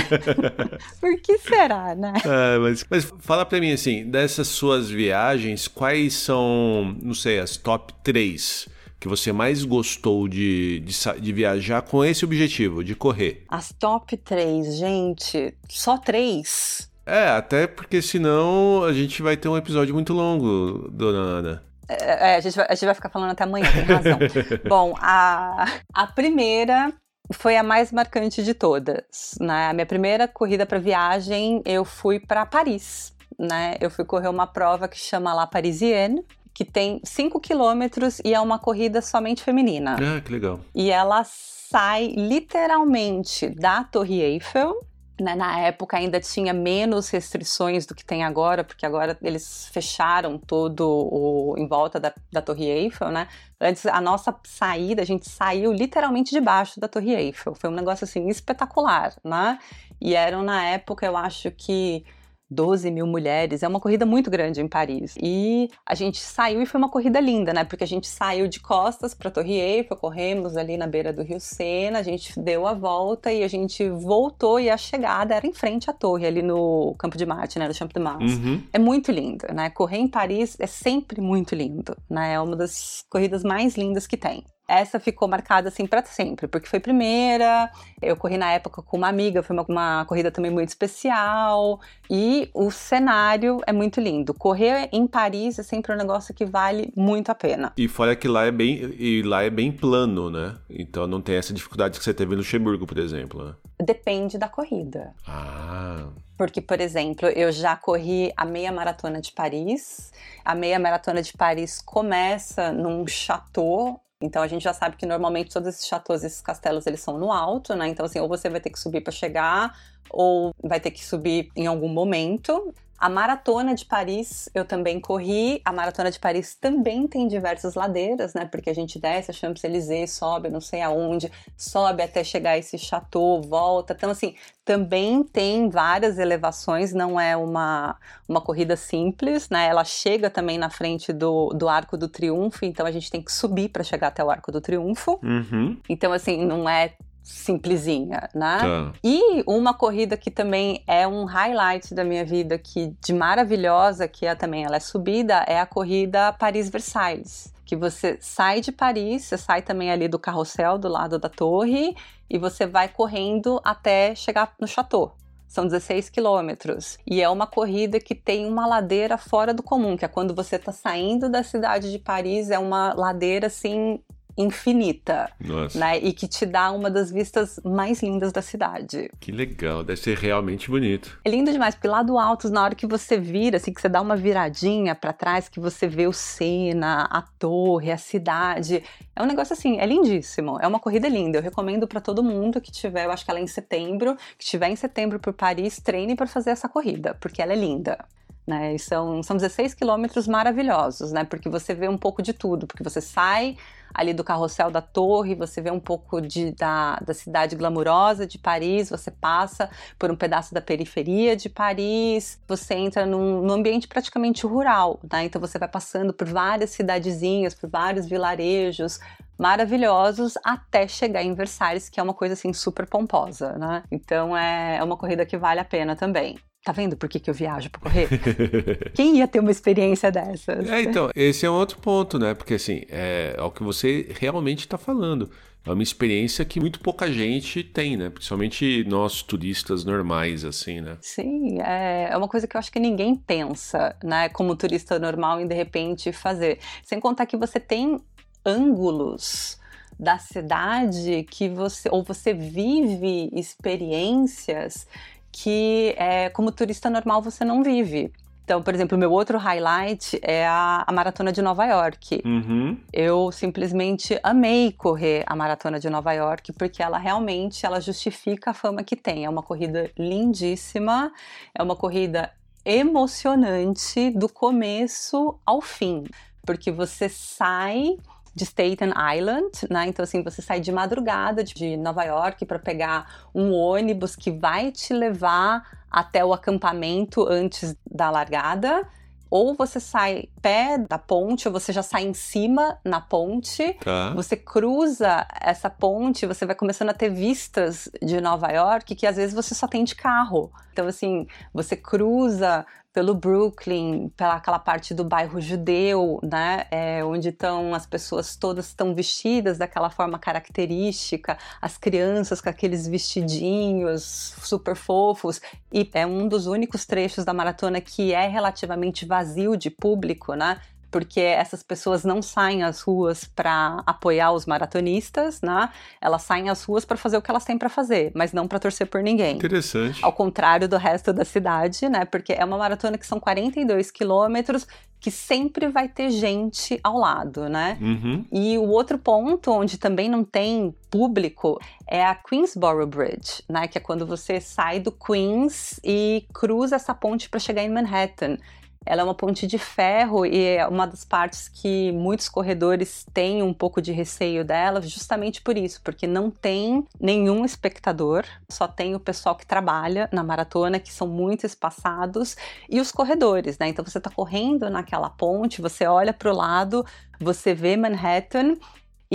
Por que será, né? Ah, mas, mas fala pra mim assim, dessas suas viagens, quais são, não sei, as top 3 que você mais gostou de, de, de viajar com esse objetivo, de correr? As top 3, gente, só três? É, até porque senão a gente vai ter um episódio muito longo, dona Ana. É, é, a, gente vai, a gente vai ficar falando até amanhã, tem razão. Bom, a, a primeira foi a mais marcante de todas. Né? A minha primeira corrida para viagem, eu fui para Paris. Né? Eu fui correr uma prova que chama La Parisienne, que tem 5 quilômetros e é uma corrida somente feminina. Ah, que legal. E ela sai literalmente da Torre Eiffel. Né? Na época ainda tinha menos restrições do que tem agora, porque agora eles fecharam todo o em volta da, da Torre Eiffel, né? Antes a nossa saída, a gente saiu literalmente debaixo da Torre Eiffel. Foi um negócio assim espetacular, né? E eram na época, eu acho que 12 mil mulheres, é uma corrida muito grande em Paris. E a gente saiu e foi uma corrida linda, né? Porque a gente saiu de costas para Torre Eiffel, corremos ali na beira do Rio Sena, a gente deu a volta e a gente voltou e a chegada era em frente à torre, ali no Campo de Marte, né? No Champ de Mars. Uhum. É muito lindo, né? Correr em Paris é sempre muito lindo, né? É uma das corridas mais lindas que tem. Essa ficou marcada assim para sempre, porque foi primeira. Eu corri na época com uma amiga, foi uma, uma corrida também muito especial. E o cenário é muito lindo. Correr em Paris é sempre um negócio que vale muito a pena. E fora que lá é bem, e lá é bem plano, né? Então não tem essa dificuldade que você teve em Luxemburgo, por exemplo. Né? Depende da corrida. Ah, Porque, por exemplo, eu já corri a meia maratona de Paris. A meia maratona de Paris começa num chateau. Então a gente já sabe que normalmente todos esses chateaus, esses castelos, eles são no alto, né? Então assim, ou você vai ter que subir para chegar, ou vai ter que subir em algum momento. A maratona de Paris eu também corri. A maratona de Paris também tem diversas ladeiras, né? Porque a gente desce a Champs-Élysées, sobe não sei aonde, sobe até chegar a esse chateau, volta. Então, assim, também tem várias elevações, não é uma, uma corrida simples, né? Ela chega também na frente do, do Arco do Triunfo, então a gente tem que subir para chegar até o Arco do Triunfo. uhum. Então, assim, não é simplesinha, né? Tá. E uma corrida que também é um highlight da minha vida, que de maravilhosa, que é também ela é subida, é a corrida Paris-Versailles. Que você sai de Paris, você sai também ali do carrossel do lado da torre e você vai correndo até chegar no chateau. São 16 quilômetros. E é uma corrida que tem uma ladeira fora do comum, que é quando você está saindo da cidade de Paris, é uma ladeira assim infinita, Nossa. né? E que te dá uma das vistas mais lindas da cidade. Que legal, deve ser realmente bonito. É lindo demais, porque lá do alto, na hora que você vira, assim, que você dá uma viradinha para trás, que você vê o Sena, a torre, a cidade, é um negócio assim, é lindíssimo. É uma corrida linda. Eu recomendo para todo mundo que tiver, eu acho que ela é em setembro, que tiver em setembro por Paris, treine para fazer essa corrida, porque ela é linda. Né, e são, são 16 quilômetros maravilhosos, né? Porque você vê um pouco de tudo, porque você sai ali do carrossel da torre, você vê um pouco de, da, da cidade glamurosa de Paris, você passa por um pedaço da periferia de Paris, você entra num, num ambiente praticamente rural, né? Então você vai passando por várias cidadezinhas, por vários vilarejos, maravilhosos até chegar em Versalhes, que é uma coisa assim super pomposa, né? Então é, é uma corrida que vale a pena também. Tá vendo por que, que eu viajo para correr? Quem ia ter uma experiência dessas? É, então, esse é um outro ponto, né? Porque assim, é, é o que você realmente está falando. É uma experiência que muito pouca gente tem, né? Principalmente nós turistas normais, assim, né? Sim, é, é uma coisa que eu acho que ninguém pensa, né? Como turista normal em de repente fazer. Sem contar que você tem ângulos da cidade que você ou você vive experiências que é, como turista normal você não vive. Então, por exemplo, o meu outro highlight é a, a Maratona de Nova York. Uhum. Eu simplesmente amei correr a Maratona de Nova York porque ela realmente ela justifica a fama que tem. É uma corrida lindíssima, é uma corrida emocionante do começo ao fim, porque você sai de Staten Island, né? Então assim, você sai de madrugada de Nova York para pegar um ônibus que vai te levar até o acampamento antes da largada. Ou você sai pé da ponte, ou você já sai em cima na ponte. Tá. Você cruza essa ponte, você vai começando a ter vistas de Nova York que às vezes você só tem de carro. Então, assim, você cruza pelo Brooklyn, pela aquela parte do bairro judeu, né, é, onde estão as pessoas todas estão vestidas daquela forma característica, as crianças com aqueles vestidinhos super fofos, e é um dos únicos trechos da maratona que é relativamente vazio de público, né? Porque essas pessoas não saem às ruas para apoiar os maratonistas, né? Elas saem às ruas para fazer o que elas têm para fazer, mas não para torcer por ninguém. Interessante. Ao contrário do resto da cidade, né? Porque é uma maratona que são 42 quilômetros, que sempre vai ter gente ao lado, né? Uhum. E o outro ponto onde também não tem público é a Queensboro Bridge, né? Que é quando você sai do Queens e cruza essa ponte para chegar em Manhattan. Ela é uma ponte de ferro e é uma das partes que muitos corredores têm um pouco de receio dela, justamente por isso, porque não tem nenhum espectador, só tem o pessoal que trabalha na maratona, que são muito espaçados, e os corredores, né? Então você está correndo naquela ponte, você olha para o lado, você vê Manhattan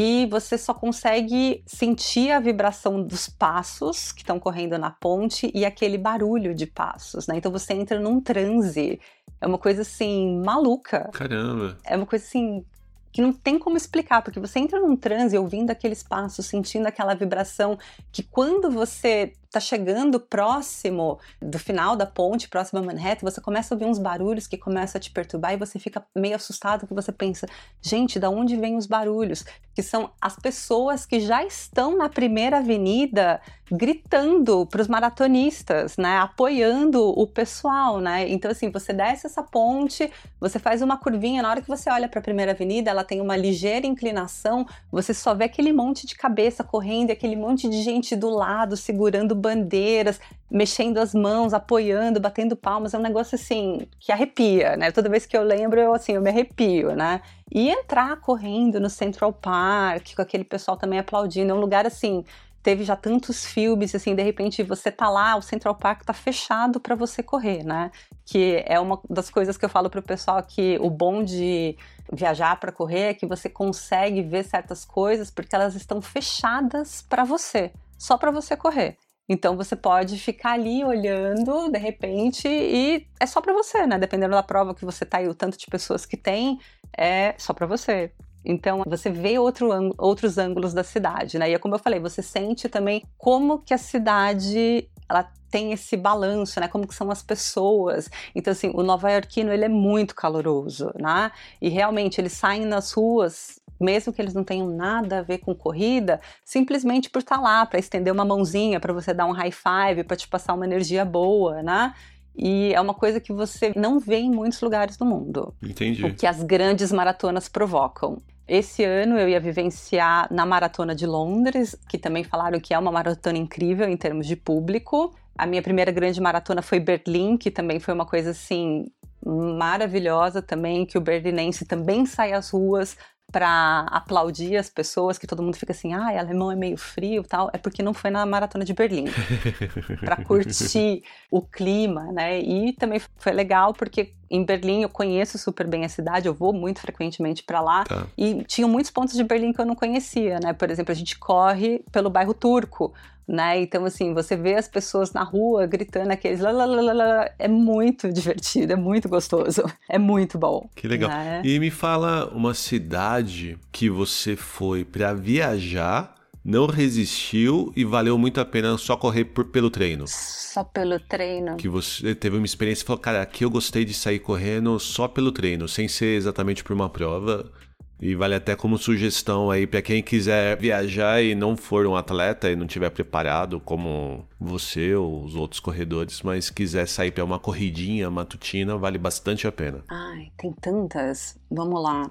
e você só consegue sentir a vibração dos passos que estão correndo na ponte e aquele barulho de passos, né? Então você entra num transe. É uma coisa assim maluca. Caramba. É uma coisa assim que não tem como explicar, porque você entra num transe ouvindo aqueles passos, sentindo aquela vibração que quando você tá chegando próximo do final da ponte, próximo a Manhattan, você começa a ouvir uns barulhos que começam a te perturbar e você fica meio assustado que você pensa, gente, da onde vêm os barulhos? Que são as pessoas que já estão na primeira avenida gritando para os maratonistas, né, apoiando o pessoal, né? Então assim, você desce essa ponte, você faz uma curvinha, na hora que você olha para a primeira avenida, ela tem uma ligeira inclinação, você só vê aquele monte de cabeça correndo, aquele monte de gente do lado segurando bandeiras, mexendo as mãos, apoiando, batendo palmas, é um negócio assim que arrepia, né? Toda vez que eu lembro, eu assim, eu me arrepio, né? E entrar correndo no Central Park, com aquele pessoal também aplaudindo, é um lugar assim, teve já tantos filmes, assim, de repente você tá lá, o Central Park tá fechado para você correr, né? Que é uma das coisas que eu falo pro pessoal que o bom de viajar para correr é que você consegue ver certas coisas porque elas estão fechadas para você, só para você correr. Então você pode ficar ali olhando de repente e é só para você, né? Dependendo da prova que você tá e o tanto de pessoas que tem, é só para você. Então você vê outro, outros ângulos da cidade, né? E é como eu falei, você sente também como que a cidade ela tem esse balanço, né? Como que são as pessoas. Então, assim, o nova-iorquino, ele é muito caloroso, né? E realmente, eles saem nas ruas mesmo que eles não tenham nada a ver com corrida, simplesmente por estar lá, para estender uma mãozinha, para você dar um high five, para te passar uma energia boa, né? E é uma coisa que você não vê em muitos lugares do mundo. Entendi. O que as grandes maratonas provocam. Esse ano eu ia vivenciar na Maratona de Londres, que também falaram que é uma maratona incrível em termos de público. A minha primeira grande maratona foi Berlim, que também foi uma coisa assim maravilhosa também, que o berlinense também sai às ruas para aplaudir as pessoas, que todo mundo fica assim, ah, alemão é meio frio tal, é porque não foi na maratona de Berlim. para curtir o clima, né? E também foi legal porque em Berlim eu conheço super bem a cidade, eu vou muito frequentemente para lá tá. e tinha muitos pontos de Berlim que eu não conhecia, né? Por exemplo, a gente corre pelo bairro turco, né? Então, assim, você vê as pessoas na rua gritando aqueles lá, lá, lá, lá, é muito divertido, é muito gostoso, é muito bom. Que legal. Né? E me fala uma cidade que você foi para viajar, não resistiu e valeu muito a pena só correr por, pelo treino. Só pelo treino. Que você teve uma experiência e falou, cara, aqui eu gostei de sair correndo só pelo treino, sem ser exatamente por uma prova. E vale até como sugestão aí para quem quiser viajar e não for um atleta e não tiver preparado como você ou os outros corredores, mas quiser sair para uma corridinha matutina, vale bastante a pena. Ai, tem tantas. Vamos lá.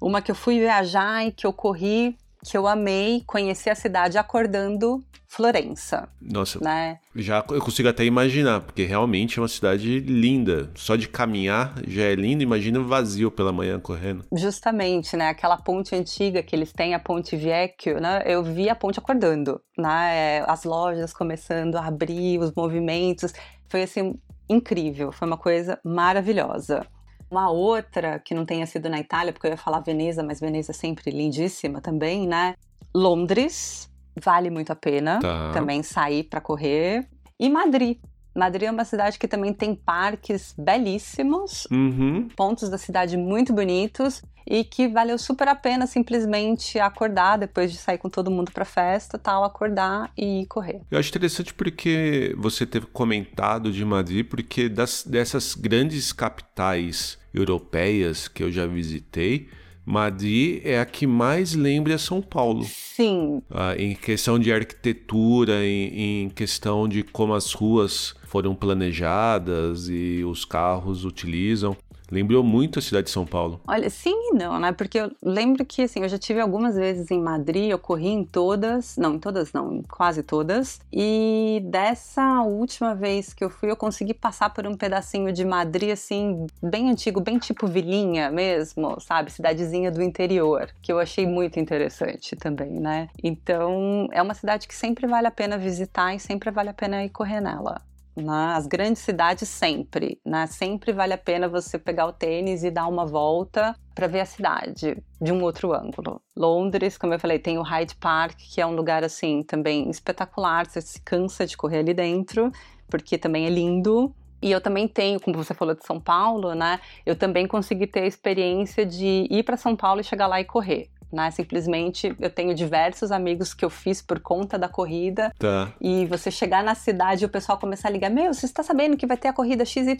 Uma que eu fui viajar e que eu corri que eu amei conhecer a cidade acordando Florença. Nossa, né? já eu consigo até imaginar, porque realmente é uma cidade linda. Só de caminhar já é lindo, imagina vazio pela manhã correndo. Justamente, né? Aquela ponte antiga que eles têm, a Ponte Vecchio, né? Eu vi a ponte acordando, né? As lojas começando a abrir, os movimentos. Foi assim, incrível, foi uma coisa maravilhosa. Uma outra que não tenha sido na Itália, porque eu ia falar Veneza, mas Veneza é sempre lindíssima também, né? Londres, vale muito a pena tá. também sair para correr. E Madrid. Madrid é uma cidade que também tem parques belíssimos, uhum. pontos da cidade muito bonitos e que valeu super a pena simplesmente acordar depois de sair com todo mundo para festa, tal, acordar e correr. Eu acho interessante porque você teve comentado de Madrid, porque das, dessas grandes capitais europeias que eu já visitei, Madrid é a que mais lembra São Paulo. Sim. Ah, em questão de arquitetura, em, em, questão de como as ruas foram planejadas e os carros utilizam. Lembrou muito a cidade de São Paulo. Olha, sim e não, né? Porque eu lembro que, assim, eu já tive algumas vezes em Madrid, eu corri em todas, não, em todas não, em quase todas. E dessa última vez que eu fui, eu consegui passar por um pedacinho de Madrid, assim, bem antigo, bem tipo vilinha mesmo, sabe? Cidadezinha do interior, que eu achei muito interessante também, né? Então, é uma cidade que sempre vale a pena visitar e sempre vale a pena ir correr nela. Nas grandes cidades, sempre. Né? Sempre vale a pena você pegar o tênis e dar uma volta para ver a cidade de um outro ângulo. Londres, como eu falei, tem o Hyde Park, que é um lugar assim também espetacular. Você se cansa de correr ali dentro, porque também é lindo. E eu também tenho, como você falou de São Paulo, né? Eu também consegui ter a experiência de ir para São Paulo e chegar lá e correr né? Simplesmente eu tenho diversos amigos que eu fiz por conta da corrida. Tá. E você chegar na cidade e o pessoal começar a ligar: Meu, você está sabendo que vai ter a corrida XYZ?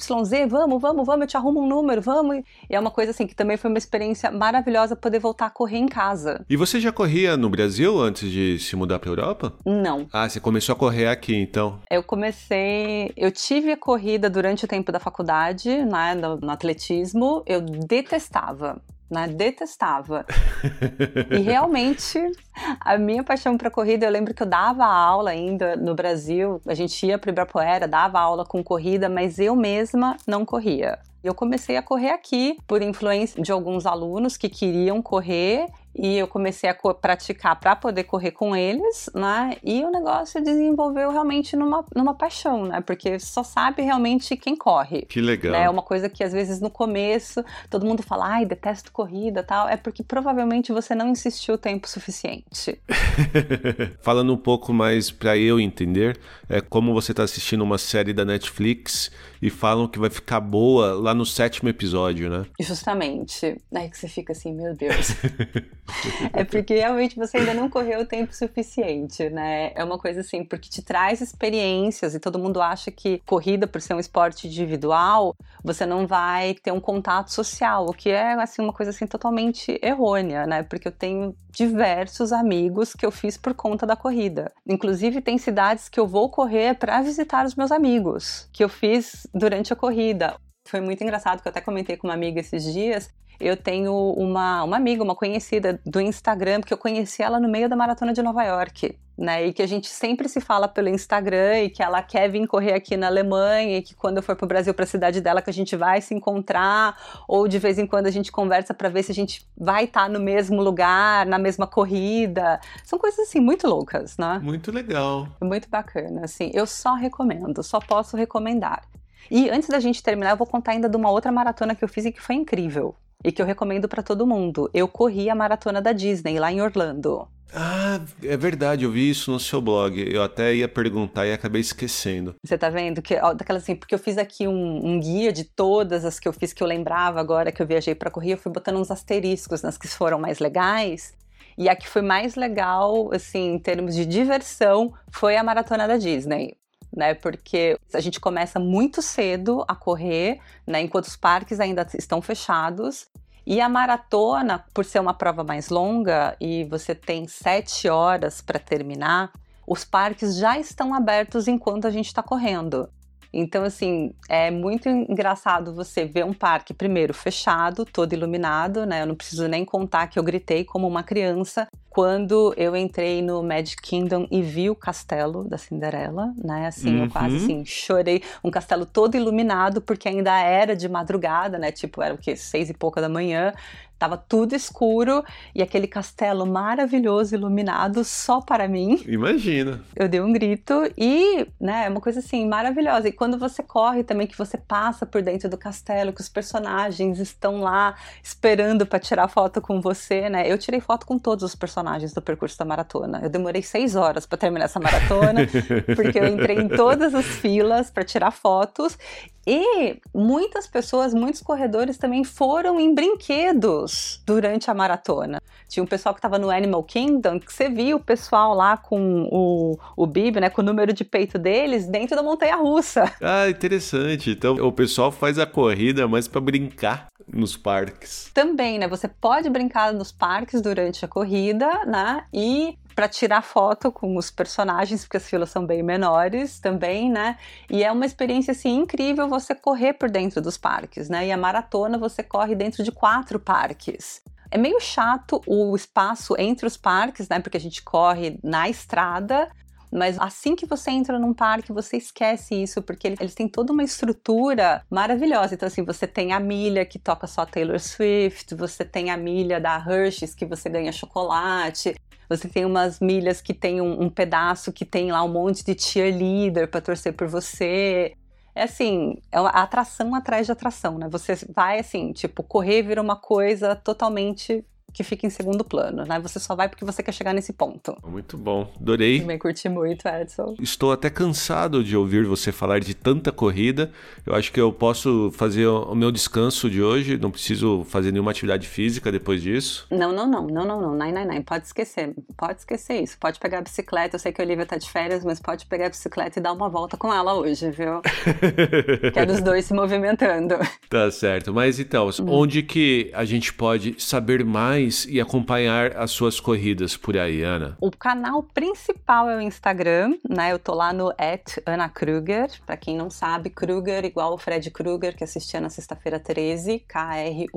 Vamos, vamos, vamos, eu te arrumo um número, vamos. E é uma coisa assim que também foi uma experiência maravilhosa poder voltar a correr em casa. E você já corria no Brasil antes de se mudar para Europa? Não. Ah, você começou a correr aqui então? Eu comecei. Eu tive a corrida durante o tempo da faculdade, né, no, no atletismo. Eu detestava né? Detestava. e realmente, a minha paixão para corrida, eu lembro que eu dava aula ainda no Brasil, a gente ia para Ibirapuera, dava aula com corrida, mas eu mesma não corria. Eu comecei a correr aqui por influência de alguns alunos que queriam correr e eu comecei a praticar para poder correr com eles, né? E o negócio desenvolveu realmente numa, numa paixão, né? Porque só sabe realmente quem corre. Que legal. Né? É uma coisa que às vezes no começo todo mundo fala, ai, detesto corrida tal. É porque provavelmente você não insistiu o tempo suficiente. Falando um pouco mais para eu entender, é como você está assistindo uma série da Netflix e falam que vai ficar boa lá no sétimo episódio, né? Justamente. Aí que você fica assim, meu Deus. é porque realmente você ainda não correu o tempo suficiente, né? É uma coisa assim, porque te traz experiências e todo mundo acha que corrida, por ser um esporte individual, você não vai ter um contato social, o que é assim uma coisa assim totalmente errônea, né? Porque eu tenho diversos amigos que eu fiz por conta da corrida. Inclusive tem cidades que eu vou correr para visitar os meus amigos, que eu fiz durante a corrida. Foi muito engraçado que eu até comentei com uma amiga esses dias eu tenho uma, uma amiga, uma conhecida do Instagram, que eu conheci ela no meio da maratona de Nova York. Né, e que a gente sempre se fala pelo Instagram e que ela quer vir correr aqui na Alemanha e que quando eu for para o Brasil para a cidade dela que a gente vai se encontrar ou de vez em quando a gente conversa para ver se a gente vai estar tá no mesmo lugar, na mesma corrida. São coisas assim muito loucas, né? Muito legal. Muito bacana, assim. Eu só recomendo, só posso recomendar. E antes da gente terminar, eu vou contar ainda de uma outra maratona que eu fiz e que foi incrível e que eu recomendo para todo mundo. Eu corri a maratona da Disney lá em Orlando. Ah, é verdade, eu vi isso no seu blog. Eu até ia perguntar e acabei esquecendo. Você tá vendo? Que, ó, daquela assim, porque eu fiz aqui um, um, guia de todas as que eu fiz que eu lembrava agora que eu viajei para correr, eu fui botando uns asteriscos nas que foram mais legais. E a que foi mais legal, assim, em termos de diversão, foi a maratona da Disney né? Porque a gente começa muito cedo a correr, né? Enquanto os parques ainda estão fechados. E a maratona, por ser uma prova mais longa e você tem sete horas para terminar, os parques já estão abertos enquanto a gente está correndo. Então, assim, é muito engraçado você ver um parque, primeiro, fechado, todo iluminado, né? Eu não preciso nem contar que eu gritei como uma criança quando eu entrei no Magic Kingdom e vi o castelo da Cinderela, né? Assim, uhum. eu quase uhum. assim, chorei. Um castelo todo iluminado, porque ainda era de madrugada, né? Tipo, era o quê? Seis e pouca da manhã. Tava tudo escuro e aquele castelo maravilhoso, iluminado só para mim. Imagina. Eu dei um grito e, né, é uma coisa assim maravilhosa. E quando você corre também, que você passa por dentro do castelo, que os personagens estão lá esperando para tirar foto com você, né? Eu tirei foto com todos os personagens do percurso da maratona. Eu demorei seis horas para terminar essa maratona, porque eu entrei em todas as filas para tirar fotos e muitas pessoas, muitos corredores também foram em brinquedos durante a maratona. Tinha um pessoal que estava no Animal Kingdom, que você viu o pessoal lá com o, o bib, né, com o número de peito deles dentro da montanha russa. Ah, interessante. Então o pessoal faz a corrida mais para brincar nos parques. Também, né? Você pode brincar nos parques durante a corrida, né? E para tirar foto com os personagens, porque as filas são bem menores também, né? E é uma experiência assim incrível você correr por dentro dos parques, né? E a maratona você corre dentro de quatro parques. É meio chato o espaço entre os parques, né? Porque a gente corre na estrada, mas assim que você entra num parque, você esquece isso, porque eles têm toda uma estrutura maravilhosa. Então, assim, você tem a milha que toca só Taylor Swift, você tem a milha da Hershey's que você ganha chocolate, você tem umas milhas que tem um, um pedaço que tem lá um monte de cheerleader para torcer por você. É assim, é uma atração atrás de atração, né? Você vai assim, tipo, correr vira uma coisa totalmente que fica em segundo plano, né? Você só vai porque você quer chegar nesse ponto. Muito bom, adorei. Também curti muito, Edson. Estou até cansado de ouvir você falar de tanta corrida. Eu acho que eu posso fazer o meu descanso de hoje, não preciso fazer nenhuma atividade física depois disso. Não, não, não, não, não, não, não, não, não. pode esquecer, pode esquecer isso. Pode pegar a bicicleta, eu sei que a Olivia tá de férias, mas pode pegar a bicicleta e dar uma volta com ela hoje, viu? Quero os dois se movimentando. Tá certo, mas então, hum. onde que a gente pode saber mais mais e acompanhar as suas corridas por aí, Ana? O canal principal é o Instagram, né? Eu tô lá no Ana Kruger. Pra quem não sabe, Kruger igual o Fred Krueger, que assistia na sexta-feira 13, K-R-U-E-G-E-R.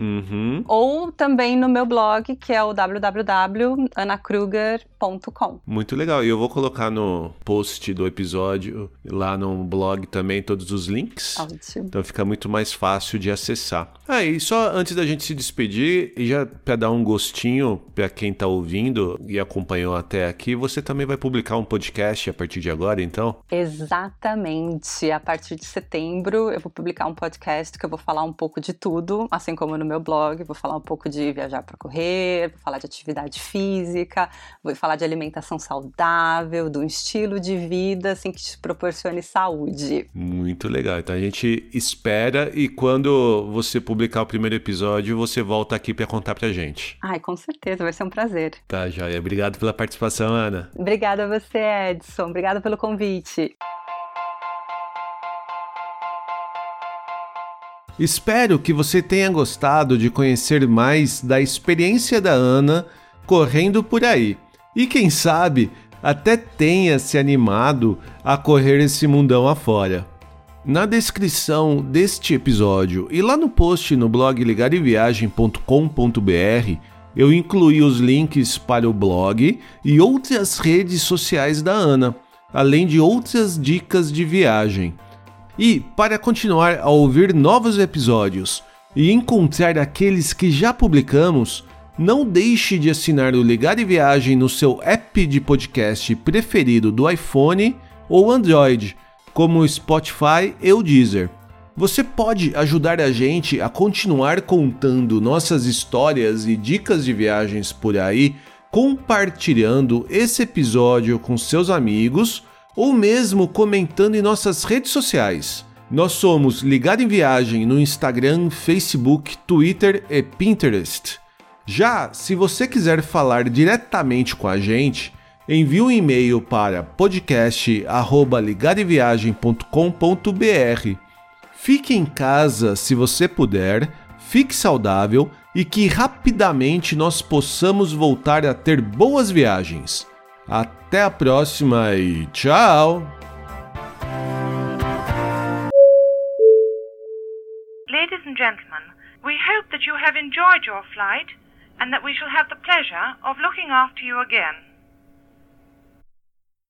Uhum. Ou também no meu blog, que é o www.anakruger.com. Muito legal. E eu vou colocar no post do episódio, lá no blog também, todos os links. Ótimo. Então fica muito mais fácil de acessar. Ah, e só antes da gente se despedir, despedir e já para dar um gostinho para quem está ouvindo e acompanhou até aqui, você também vai publicar um podcast a partir de agora, então? Exatamente. A partir de setembro eu vou publicar um podcast que eu vou falar um pouco de tudo, assim como no meu blog, vou falar um pouco de viajar para correr, vou falar de atividade física, vou falar de alimentação saudável, do estilo de vida assim que te proporcione saúde. Muito legal. Então a gente espera e quando você publicar o primeiro episódio, você volta aqui para contar pra gente. Ai, com certeza, vai ser um prazer. Tá, joia. Obrigado pela participação, Ana. Obrigada a você, Edson. Obrigada pelo convite. Espero que você tenha gostado de conhecer mais da experiência da Ana correndo por aí. E quem sabe até tenha se animado a correr esse mundão afora. Na descrição deste episódio e lá no post no blog ligareviagem.com.br eu incluí os links para o blog e outras redes sociais da Ana, além de outras dicas de viagem. E para continuar a ouvir novos episódios e encontrar aqueles que já publicamos, não deixe de assinar o Ligar e Viagem no seu app de podcast preferido do iPhone ou Android, como o Spotify e o Deezer. Você pode ajudar a gente a continuar contando nossas histórias e dicas de viagens por aí, compartilhando esse episódio com seus amigos ou mesmo comentando em nossas redes sociais. Nós somos Ligado em Viagem no Instagram, Facebook, Twitter e Pinterest. Já se você quiser falar diretamente com a gente, envie um e-mail para podcast@ligadeviagem.com.br. Fique em casa se você puder, fique saudável e que rapidamente nós possamos voltar a ter boas viagens. Até a próxima e tchau! Ladies and gentlemen, we hope that you have enjoyed your flight and that we shall have the pleasure of looking after you again.